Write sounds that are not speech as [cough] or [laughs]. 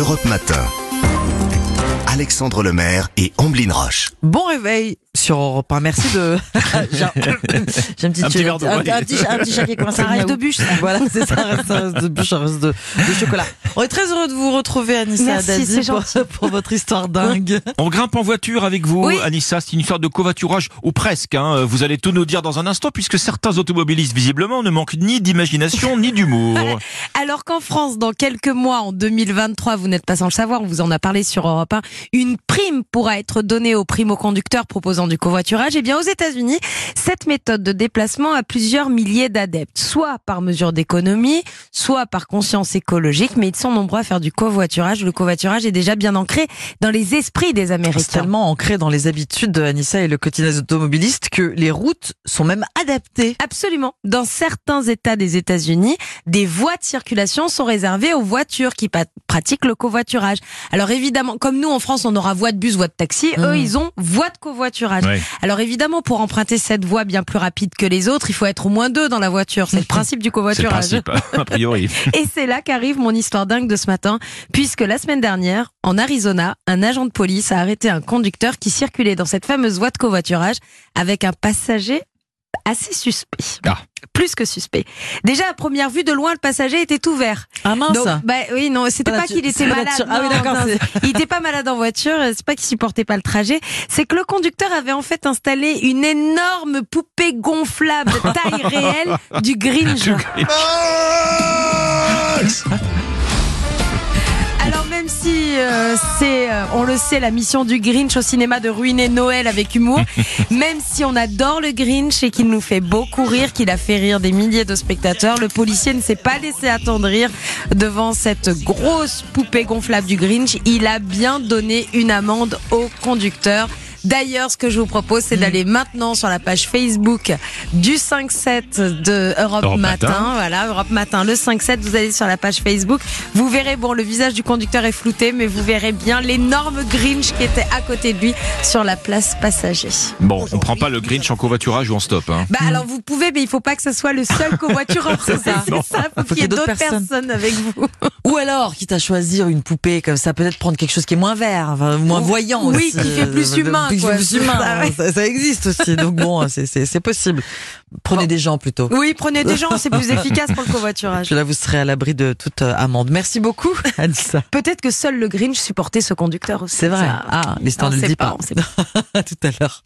Europe Matin. Alexandre Lemaire et Amblin Roche. Bon réveil sur Europe 1. Merci de. [laughs] J'ai un j'ai un petit, Un petit verre un, un petit, un petit chat qui est coincé. Un reste miaou. de bûche. Voilà, c'est ça, un de bûche, un reste de, de chocolat. On est très heureux de vous retrouver, Anissa c'est pour, votre histoire dingue. On grimpe en voiture avec vous, Oui. Anissa. C'est une histoire de covoiturage, ou presque. Hein. Vous allez tout nous dire dans un instant, puisque certains automobilistes, visiblement, ne manquent ni d'imagination ni d'humour. [laughs] Alors qu'en France, dans quelques mois, en 2023, vous n'êtes pas sans le savoir, on vous en a parlé sur Europe 1, une prime pourra être donnée aux primo-conducteurs proposant du covoiturage. Eh bien, aux États-Unis, cette méthode de déplacement a plusieurs milliers d'adeptes, soit par mesure d'économie, soit par conscience écologique, mais ils sont nombreux à faire du covoiturage. Le covoiturage est déjà bien ancré dans les esprits des C'est Américains. tellement ancré dans les habitudes de Anissa et le quotidien des automobilistes que les routes sont même adaptées. Absolument. Dans certains États des États-Unis, des voies de circulation sont réservées aux voitures qui pratiquent le covoiturage. Alors évidemment, comme nous en France, on aura voie de bus, voie de taxi, eux, Mhm. ils ont voie de covoiturage. Alors évidemment, pour emprunter cette voie bien plus rapide que les autres, il faut être au moins deux dans la voiture. C'est le [laughs] principe du le covoiturage. principe, a priori. [laughs] Et c'est là qu'arrive mon histoire dingue de ce matin, puisque la semaine dernière, en Arizona, un agent de police a arrêté un conducteur qui circulait dans cette fameuse voie de covoiturage avec un passager assez suspect. Ah. Plus que suspect. Déjà, à première vue, de loin, le passager était ouvert. Ah mince Donc, bah oui, non, c'était Pas pas qu'il était malade. Ah oui, d'accord, il était pas malade en voiture, c'est pas qu'il supportait pas le trajet, c'est que le conducteur avait en fait installé une énorme poupée gonflable taille [laughs] réelle du Grinch. Même si [laughs] [laughs] euh, c'est, euh, on le sait, la mission du Grinch au cinéma de ruiner Noël avec humour, [laughs] même si on adore le Grinch et qu'il nous fait beaucoup rire, qu'il a fait rire des milliers de spectateurs, le policier ne s'est pas laissé attendrir devant cette grosse poupée gonflable du Grinch. Il a bien donné une amende au conducteur. D'ailleurs, ce que je vous propose, c'est d'aller maintenant sur la page Facebook du 5-7 de Europe, Europe Matin. Matin. Voilà, Europe Matin, le 5-7. Vous allez sur la page Facebook. Vous verrez, bon, le visage du conducteur est flouté, mais vous verrez bien l'énorme Grinch qui était à côté de lui sur la place passager. Bon, on prend pas le Grinch en covoiturage ou en stop. Hein. Bah, alors vous pouvez, mais il faut pas que ce soit le seul covoitureur. c'est ça. [laughs] C'est ça. Faut qu'il y ait d'autres personnes. avec vous. [laughs] Ou alors, quitte à choisir une poupée comme ça, peut-être prendre quelque chose qui est moins vert, enfin, moins voyant. oui, aussi. qui fait plus Euh, humain, Plus, humain. Ça, ouais. Ça, ça existe aussi. Donc bon, [laughs] c'est- possible. Prenez des gens plutôt. Oui, prenez des gens, c'est plus [laughs] efficace pour le covoiturage. Puis là, vous serez à l'abri de toute euh, amende. Merci beaucoup, [laughs] Anissa. Peut-être que seul le Grinch supportait ce conducteur aussi. C'est vrai. Ça, Ah, l'histoire ne le dit pas, pas. tout à l'heure.